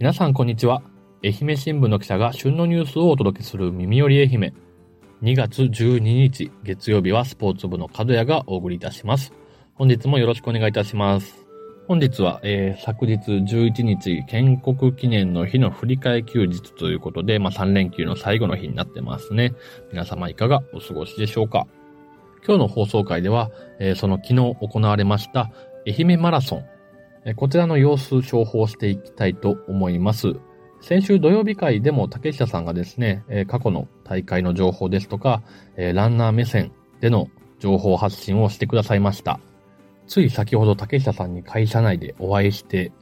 皆さんこんにちは。愛媛新聞の記者が旬のニュースをお届けする耳より愛媛。2月12日月曜日はスポーツ部の角谷がお送りいたします。本日もよろしくお願いいたします。本日は、えー、昨日11日建国記念の日の振り替え休日ということで、まあ、3連休の最後の日になってますね。皆様いかがお過ごしでしょうか今日の放送回では、えー、その昨日行われました愛媛マラソン、こちらの様子情報していきたいと思います。先週土曜日会でも竹下さんがですね、過去の大会の情報ですとか、ランナー目線での情報発信をしてくださいました。つい先ほど竹下さんに会社内でお会いして、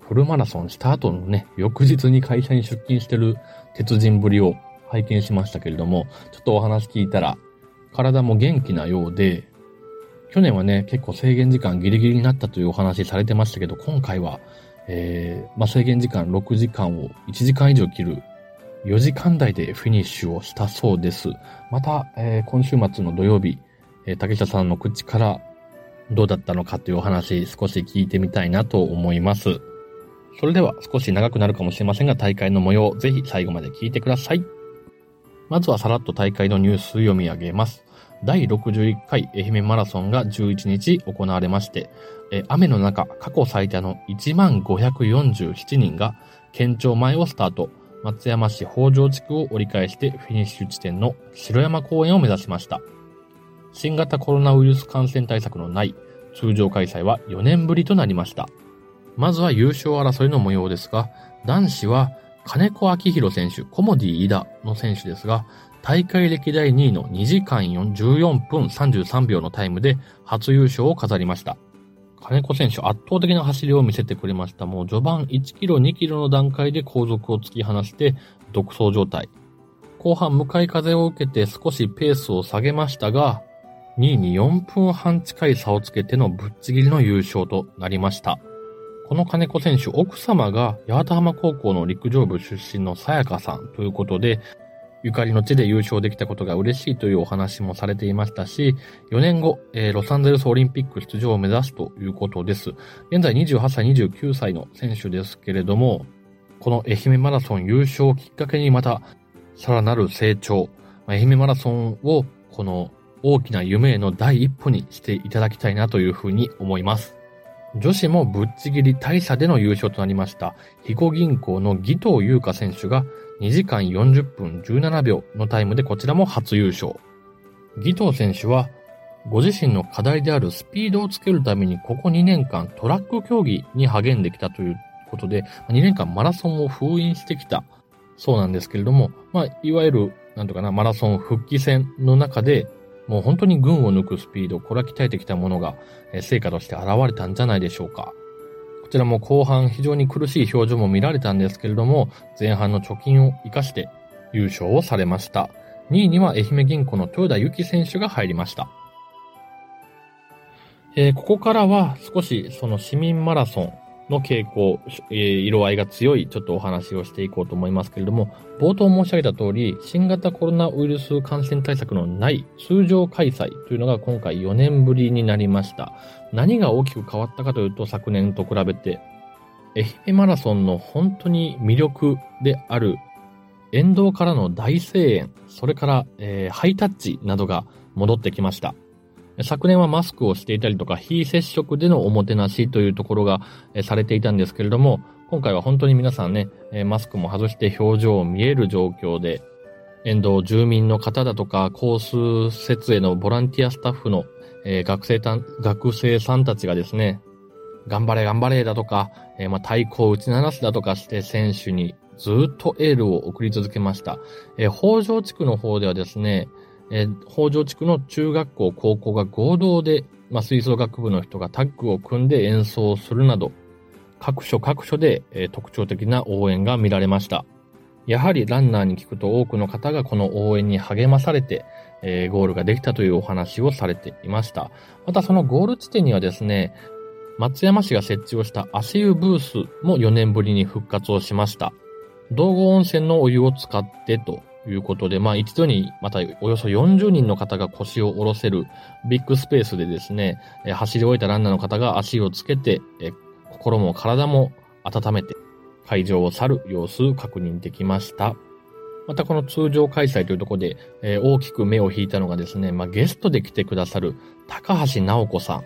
フルマラソンした後のね、翌日に会社に出勤してる鉄人ぶりを拝見しましたけれども、ちょっとお話聞いたら、体も元気なようで、去年はね、結構制限時間ギリギリになったというお話されてましたけど、今回は、えー、まあ、制限時間6時間を1時間以上切る4時間台でフィニッシュをしたそうです。また、えー、今週末の土曜日、えー、竹下さんの口からどうだったのかというお話少し聞いてみたいなと思います。それでは少し長くなるかもしれませんが大会の模様ぜひ最後まで聞いてください。まずはさらっと大会のニュース読み上げます。第61回愛媛マラソンが11日行われまして、雨の中過去最多の1547人が県庁前をスタート、松山市北条地区を折り返してフィニッシュ地点の城山公園を目指しました。新型コロナウイルス感染対策のない通常開催は4年ぶりとなりました。まずは優勝争いの模様ですが、男子は金子明宏選手、コモディ・イダの選手ですが、大会歴代2位の2時間14分33秒のタイムで初優勝を飾りました。金子選手圧倒的な走りを見せてくれました。もう序盤1キロ2キロの段階で後続を突き放して独走状態。後半向かい風を受けて少しペースを下げましたが、2位に4分半近い差をつけてのぶっちぎりの優勝となりました。この金子選手、奥様が八幡浜高校の陸上部出身のさやかさんということで、ゆかりの地で優勝できたことが嬉しいというお話もされていましたし、4年後、えー、ロサンゼルスオリンピック出場を目指すということです。現在28歳、29歳の選手ですけれども、この愛媛マラソン優勝をきっかけにまた、さらなる成長、愛媛マラソンをこの大きな夢への第一歩にしていただきたいなというふうに思います。女子もぶっちぎり大差での優勝となりました。肥後銀行の義藤優香選手が2時間40分17秒のタイムでこちらも初優勝。義藤選手はご自身の課題であるスピードをつけるためにここ2年間トラック競技に励んできたということで、2年間マラソンを封印してきたそうなんですけれども、まあ、いわゆる、なんとかな、マラソン復帰戦の中でもう本当に群を抜くスピード、これは鍛えてきたものが、成果として現れたんじゃないでしょうか。こちらも後半非常に苦しい表情も見られたんですけれども、前半の貯金を活かして優勝をされました。2位には愛媛銀行の豊田由紀選手が入りました。えー、ここからは少しその市民マラソンの傾向、え、色合いが強いちょっとお話をしていこうと思いますけれども、冒頭申し上げた通り、新型コロナウイルス感染対策のない通常開催というのが今回4年ぶりになりました。何が大きく変わったかというと、昨年と比べて、愛媛マラソンの本当に魅力である沿道からの大声援、それから、えー、ハイタッチなどが戻ってきました。昨年はマスクをしていたりとか、非接触でのおもてなしというところが、されていたんですけれども、今回は本当に皆さんね、マスクも外して表情を見える状況で、沿道住民の方だとか、コース設営のボランティアスタッフの、学生た学生さんたちがですね、頑張れ頑張れだとか、えー、まあ、太鼓を打ち鳴らすだとかして選手にずっとエールを送り続けました。えー、北条地区の方ではですね、えー、北条地区の中学校、高校が合同で、まあ、吹奏楽部の人がタッグを組んで演奏するなど、各所各所で、えー、特徴的な応援が見られました。やはりランナーに聞くと多くの方がこの応援に励まされて、えー、ゴールができたというお話をされていました。またそのゴール地点にはですね、松山市が設置をした足湯ブースも4年ぶりに復活をしました。道後温泉のお湯を使ってということで、まあ一度にまたおよそ40人の方が腰を下ろせるビッグスペースでですね、走り終えたランナーの方が足をつけて、心も体も温めて、会場を去る様子確認できました。またこの通常開催というところで、えー、大きく目を引いたのがですね、まあ、ゲストで来てくださる高橋直子さ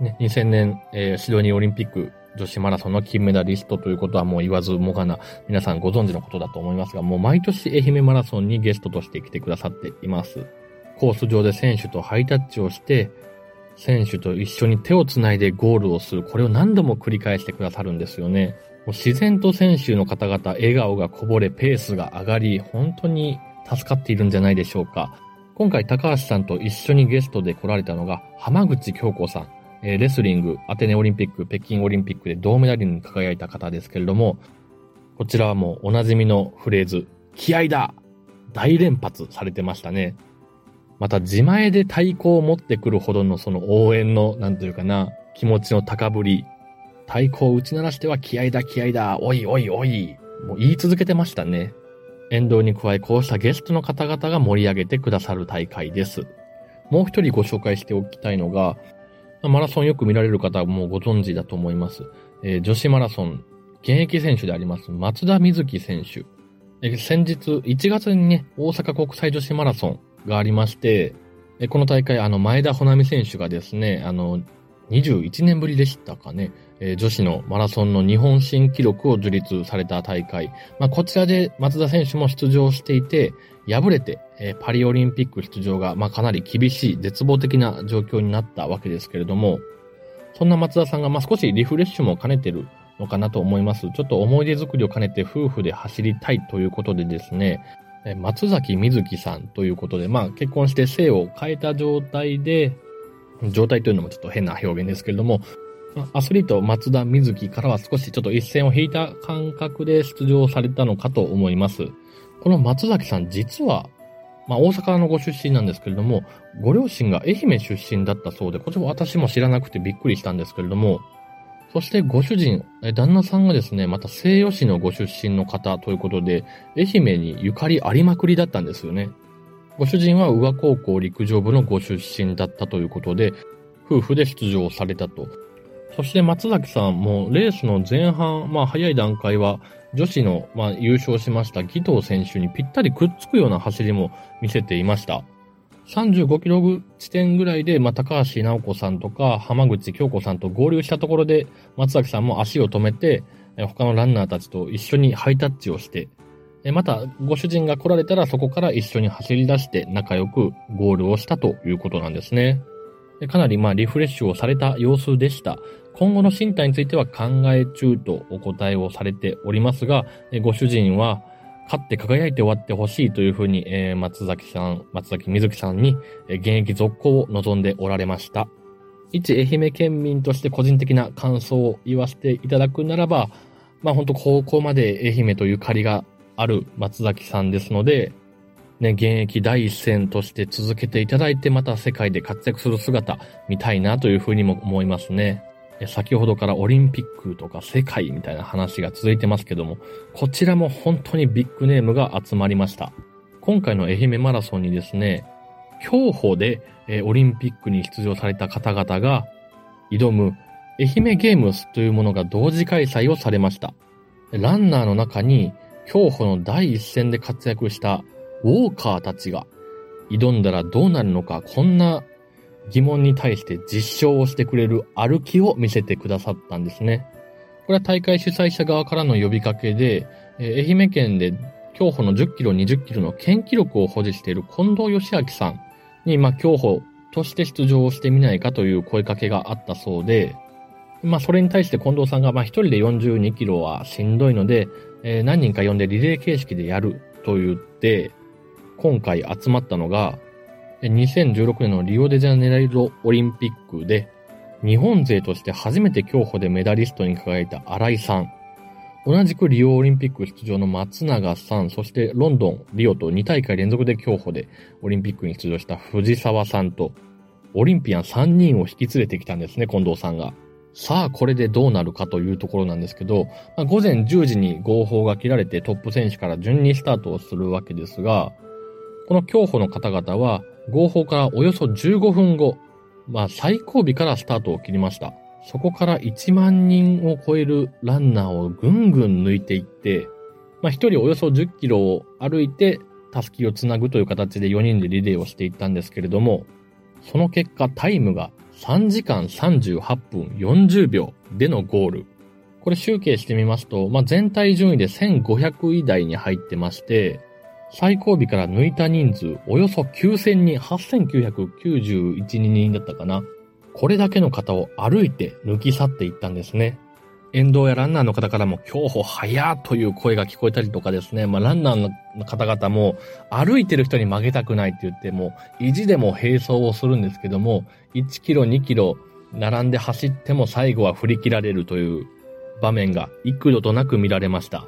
ん。ね、2000年、えー、シドニーオリンピック女子マラソンの金メダリストということはもう言わずもがな、皆さんご存知のことだと思いますが、もう毎年愛媛マラソンにゲストとして来てくださっています。コース上で選手とハイタッチをして、選手と一緒に手をつないでゴールをする。これを何度も繰り返してくださるんですよね。もう自然と選手の方々、笑顔がこぼれ、ペースが上がり、本当に助かっているんじゃないでしょうか。今回高橋さんと一緒にゲストで来られたのが浜口京子さん。えレスリング、アテネオリンピック、北京オリンピックで銅メダルに輝いた方ですけれども、こちらはもうおなじみのフレーズ、気合だ大連発されてましたね。また自前で太鼓を持ってくるほどのその応援の、なんというかな、気持ちの高ぶり。太鼓を打ち鳴らしては気合だ気合だ、おいおいおい。もう言い続けてましたね。沿道に加えこうしたゲストの方々が盛り上げてくださる大会です。もう一人ご紹介しておきたいのが、マラソンよく見られる方はもうご存知だと思います。えー、女子マラソン、現役選手であります松田瑞希選手。えー、先日1月にね、大阪国際女子マラソンがありまして、この大会、あの、前田穂波選手がですね、あの、21年ぶりでしたかね、えー、女子のマラソンの日本新記録を樹立された大会。まあ、こちらで松田選手も出場していて、敗れて、えー、パリオリンピック出場が、まあ、かなり厳しい、絶望的な状況になったわけですけれども、そんな松田さんが、まあ、少しリフレッシュも兼ねてるのかなと思います。ちょっと思い出作りを兼ねて夫婦で走りたいということでですね、松崎瑞希さんということで、まあ結婚して性を変えた状態で、状態というのもちょっと変な表現ですけれども、アスリート松田瑞希からは少しちょっと一線を引いた感覚で出場されたのかと思います。この松崎さん実は、まあ大阪のご出身なんですけれども、ご両親が愛媛出身だったそうで、こちら私も知らなくてびっくりしたんですけれども、そしてご主人、旦那さんがですね、また西予市のご出身の方ということで、愛媛にゆかりありまくりだったんですよね。ご主人は宇和高校陸上部のご出身だったということで、夫婦で出場されたと。そして松崎さんもレースの前半、まあ早い段階は女子の、まあ、優勝しました義藤選手にぴったりくっつくような走りも見せていました。35キロ地点ぐらいで、まあ、高橋直子さんとか浜口京子さんと合流したところで、松崎さんも足を止めて、他のランナーたちと一緒にハイタッチをして、また、ご主人が来られたらそこから一緒に走り出して仲良くゴールをしたということなんですね。かなりまあリフレッシュをされた様子でした。今後の進退については考え中とお答えをされておりますが、ご主人は勝って輝いて終わってほしいというふうに、え、松崎さん、松崎瑞希さんに、現役続行を望んでおられました。一愛媛県民として個人的な感想を言わせていただくならば、まあ本当高校まで愛媛という借りがある松崎さんですので、ね、現役第一線として続けていただいて、また世界で活躍する姿見たいなというふうにも思いますね。先ほどからオリンピックとか世界みたいな話が続いてますけども、こちらも本当にビッグネームが集まりました。今回の愛媛マラソンにですね、競歩で、オリンピックに出場された方々が挑む愛媛ゲームスというものが同時開催をされました。ランナーの中に競歩の第一線で活躍したウォーカーたちが挑んだらどうなるのか、こんな疑問に対して実証をしてくれる歩きを見せてくださったんですね。これは大会主催者側からの呼びかけで、愛媛県で競歩の10キロ、20キロの県記録を保持している近藤義明さんに、まあ、競歩として出場してみないかという声かけがあったそうで、まあ、それに対して近藤さんが、まあ、一人で42キロはしんどいので、えー、何人か呼んでリレー形式でやると言って、今回集まったのが、2016年のリオデジャネイロオリンピックで、日本勢として初めて競歩でメダリストに輝いた新井さん。同じくリオオリンピック出場の松永さん、そしてロンドン、リオと2大会連続で競歩でオリンピックに出場した藤沢さんと、オリンピアン3人を引き連れてきたんですね、近藤さんが。さあ、これでどうなるかというところなんですけど、まあ、午前10時に合法が切られてトップ選手から順にスタートをするわけですが、この競歩の方々は合法からおよそ15分後、まあ最後尾からスタートを切りました。そこから1万人を超えるランナーをぐんぐん抜いていって、まあ、1人およそ10キロを歩いて、たすきをつなぐという形で4人でリレーをしていったんですけれども、その結果タイムが3時間38分40秒でのゴール。これ集計してみますと、まあ、全体順位で1500位台に入ってまして、最後尾から抜いた人数、およそ9000人、8991人だったかな。これだけの方を歩いて抜き去っていったんですね。沿道やランナーの方からも、競歩早という声が聞こえたりとかですね、まあ、ランナーの方々も、歩いてる人に負けたくないって言っても、意地でも並走をするんですけども、1キロ、2キロ、並んで走っても最後は振り切られるという場面が幾度となく見られました。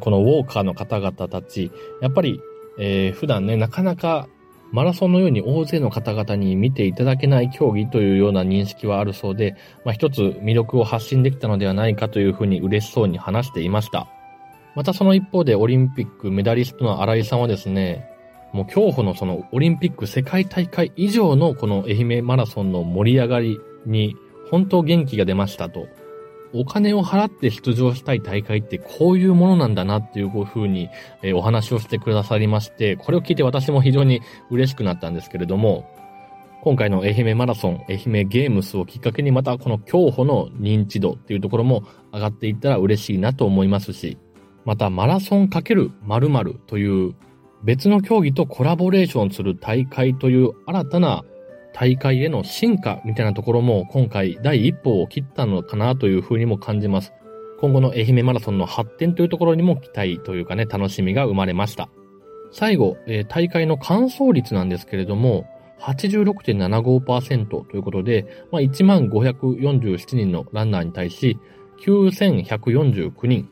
このウォーカーの方々たち、やっぱり、えー、普段ね、なかなかマラソンのように大勢の方々に見ていただけない競技というような認識はあるそうで、まあ、一つ魅力を発信できたのではないかというふうに嬉しそうに話していました。またその一方でオリンピックメダリストの新井さんはですね、もう競歩のそのオリンピック世界大会以上のこの愛媛マラソンの盛り上がりに本当元気が出ましたとお金を払って出場したい大会ってこういうものなんだなっていうふうに、お話をしてくださりまして、これを聞いて私も非常に嬉しくなったんですけれども、今回の愛媛マラソン、愛媛ゲームスをきっかけにまたこの競歩の認知度っていうところも上がっていったら嬉しいなと思いますし、またマラソン×〇〇という別の競技とコラボレーションする大会という新たな大会への進化みたいなところも今回第一歩を切ったのかなというふうにも感じます。今後の愛媛マラソンの発展というところにも期待というかね、楽しみが生まれました。最後、えー、大会の完走率なんですけれども、86.75%ということで、まあ、1547人のランナーに対し、9149人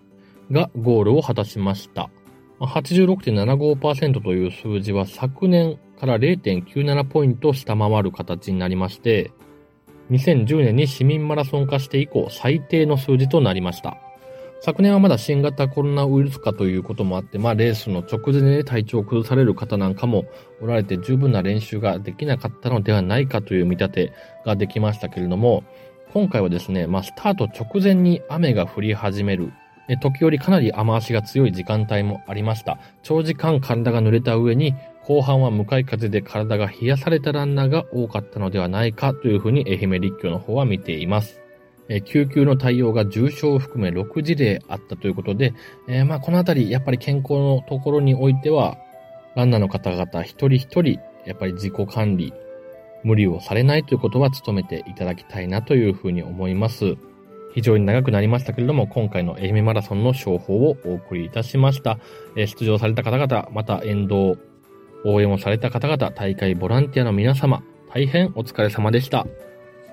がゴールを果たしました。86.75%という数字は昨年から0.97ポイント下回る形になりまして、2010年に市民マラソン化して以降最低の数字となりました。昨年はまだ新型コロナウイルス化ということもあって、まあレースの直前で体調を崩される方なんかもおられて十分な練習ができなかったのではないかという見立てができましたけれども、今回はですね、まあスタート直前に雨が降り始める時折かなり雨足が強い時間帯もありました。長時間体が濡れた上に、後半は向かい風で体が冷やされたランナーが多かったのではないかというふうに愛媛立教の方は見ています。え救急の対応が重症を含め6事例あったということで、えー、まあこのあたりやっぱり健康のところにおいては、ランナーの方々一人一人、やっぱり自己管理、無理をされないということは努めていただきたいなというふうに思います。非常に長くなりましたけれども、今回の愛媛マラソンの商法をお送りいたしました。え出場された方々、また沿道、応援をされた方々、大会ボランティアの皆様、大変お疲れ様でした。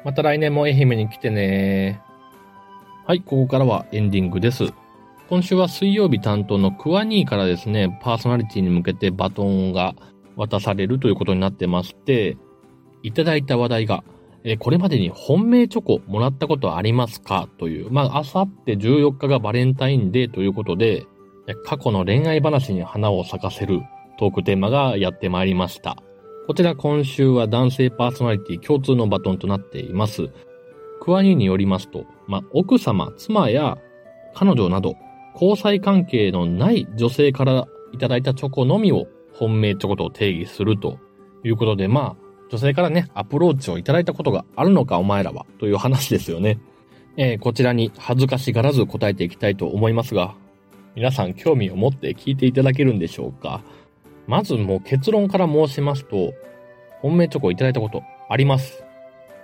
また来年も愛媛に来てねはい、ここからはエンディングです。今週は水曜日担当のクワニーからですね、パーソナリティに向けてバトンが渡されるということになってまして、いただいた話題が、えこれまでに本命チョコもらったことありますか？という、まあ、あさって14日がバレンタインデーということで、過去の恋愛話に花を咲かせるトークテーマがやってまいりました。こちら今週は男性パーソナリティ共通のバトンとなっています。クワニーによりますと、まあ、奥様、妻や彼女など、交際関係のない女性からいただいたチョコのみを本命チョコと定義するということで、まあ、女性からね、アプローチをいただいたことがあるのかお前らは、という話ですよね。えー、こちらに恥ずかしがらず答えていきたいと思いますが、皆さん興味を持って聞いていただけるんでしょうか？まずもう結論から申しますと、本命チョコをいただいたことあります。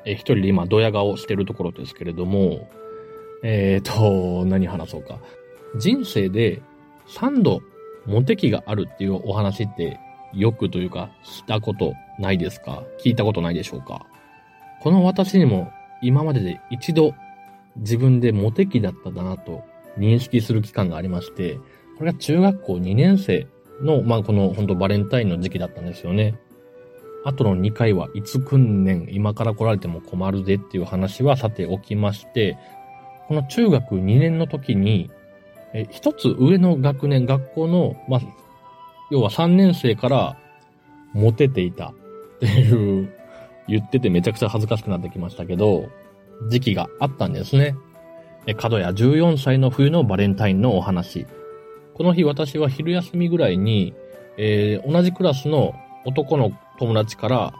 え、一人で今ドヤ顔してるところですけれども、えーと、何話そうか。人生で3度モテ期があるっていうお話ってよくというか、したことないですか？聞いたことないでしょうか？この私にも今までで一度自分でモテ期だったんだなと認識する期間がありまして、これが中学校2年生の、まあ、この本当バレンタインの時期だったんですよね。あとの2回はいつ訓練、今から来られても困るぜっていう話はさておきまして、この中学2年の時に、え一つ上の学年、学校の、まあ、要は3年生からモテていたっていう、言っててめちゃくちゃ恥ずかしくなってきましたけど、時期があったんですね。角谷14歳の冬のバレンタインのお話。この日私は昼休みぐらいに、えー、同じクラスの男の友達から、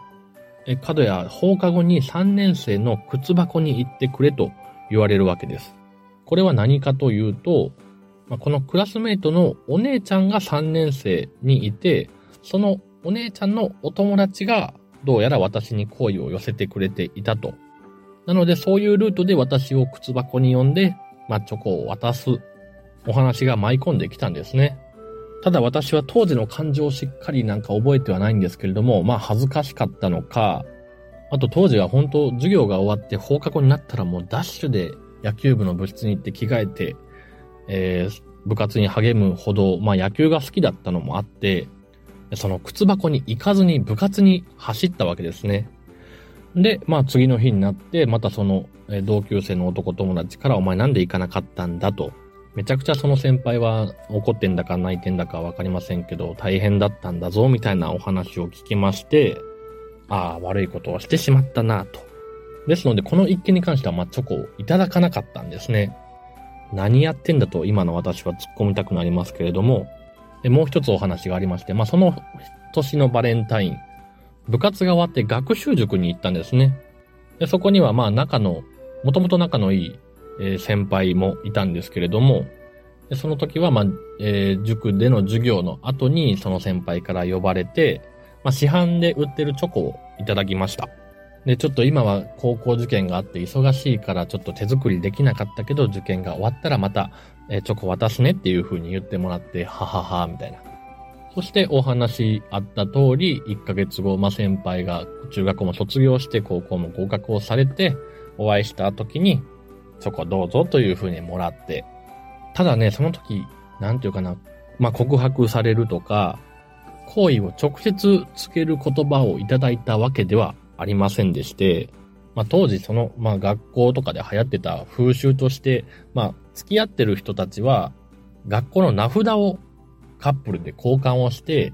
え角谷放課後に3年生の靴箱に行ってくれと言われるわけです。これは何かというと、まあ、このクラスメイトのお姉ちゃんが3年生にいて、そのお姉ちゃんのお友達がどうやら私に好意を寄せてくれていたと。なのでそういうルートで私を靴箱に呼んで、まあ、チョコを渡すお話が舞い込んできたんですね。ただ私は当時の感情をしっかりなんか覚えてはないんですけれども、まあ恥ずかしかったのか、あと当時は本当授業が終わって放課後になったらもうダッシュで野球部の部室に行って着替えて、えー、部活に励むほど、まあ野球が好きだったのもあって、その靴箱に行かずに部活に走ったわけですね。で、まあ次の日になって、またその同級生の男友達からお前なんで行かなかったんだと。めちゃくちゃその先輩は怒ってんだか泣いてんだかわかりませんけど、大変だったんだぞ、みたいなお話を聞きまして、ああ、悪いことをしてしまったなと。ですので、この一件に関しては、まあ、チョコをいただかなかったんですね。何やってんだと今の私は突っ込みたくなりますけれども、でもう一つお話がありまして、まあ、その年のバレンタイン、部活が終わって学習塾に行ったんですね。でそこにはまあ仲の、もともと仲のいい、え、先輩もいたんですけれども、その時はまあ、えー、塾での授業の後にその先輩から呼ばれて、まあ、市販で売ってるチョコをいただきました。で、ちょっと今は高校受験があって忙しいからちょっと手作りできなかったけど、受験が終わったらまた、えー、チョコ渡すねっていう風に言ってもらって、ははは、みたいな。そしてお話あった通り、1ヶ月後、まあ、先輩が中学校も卒業して高校も合格をされて、お会いした時に、チョコどうぞという風にもらって。ただね、その時、なんていうかな、まあ、告白されるとか、好意を直接つける言葉をいただいたわけではありませんでして、まあ当時その、まあ学校とかで流行ってた風習として、まあ付き合ってる人たちは、学校の名札をカップルで交換をして、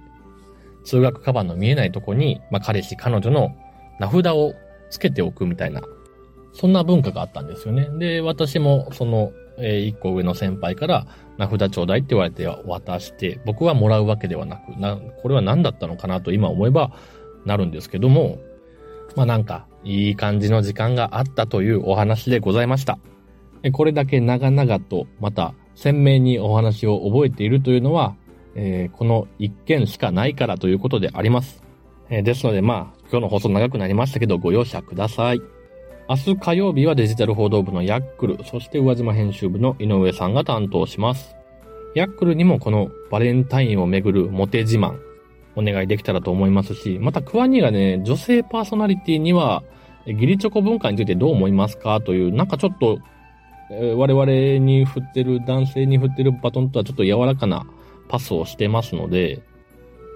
通学カバンの見えないとこに、まあ彼氏、彼女の名札をつけておくみたいな、そんな文化があったんですよね。で、私もその、えー、一個上の先輩から名札ちょうだいって言われて渡して、僕はもらうわけではなく、な、これは何だったのかなと今思えばなるんですけども、まあなんか、いい感じの時間があったというお話でございました。これだけ長々と、また鮮明にお話を覚えているというのは、えー、この一件しかないからということであります。えー、ですのでまあ、今日の放送長くなりましたけど、ご容赦ください。明日火曜日はデジタル報道部のヤックル、そして宇和島編集部の井上さんが担当します。ヤックルにもこのバレンタインをめぐるモテ自慢、お願いできたらと思いますし、またクワニーがね、女性パーソナリティには、ギリチョコ文化についてどう思いますか？という、なんかちょっと、えー、我々に振ってる、男性に振ってるバトンとはちょっと柔らかなパスをしてますので、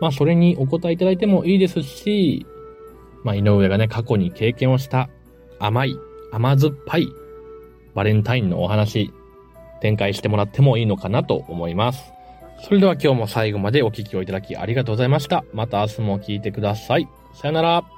まあそれにお答えいただいてもいいですし、まあ井上がね、過去に経験をした甘い、甘酸っぱいバレンタインのお話、展開してもらってもいいのかなと思います。それでは今日も最後までお聴きをいただきありがとうございました。また明日も聴いてください。さよなら。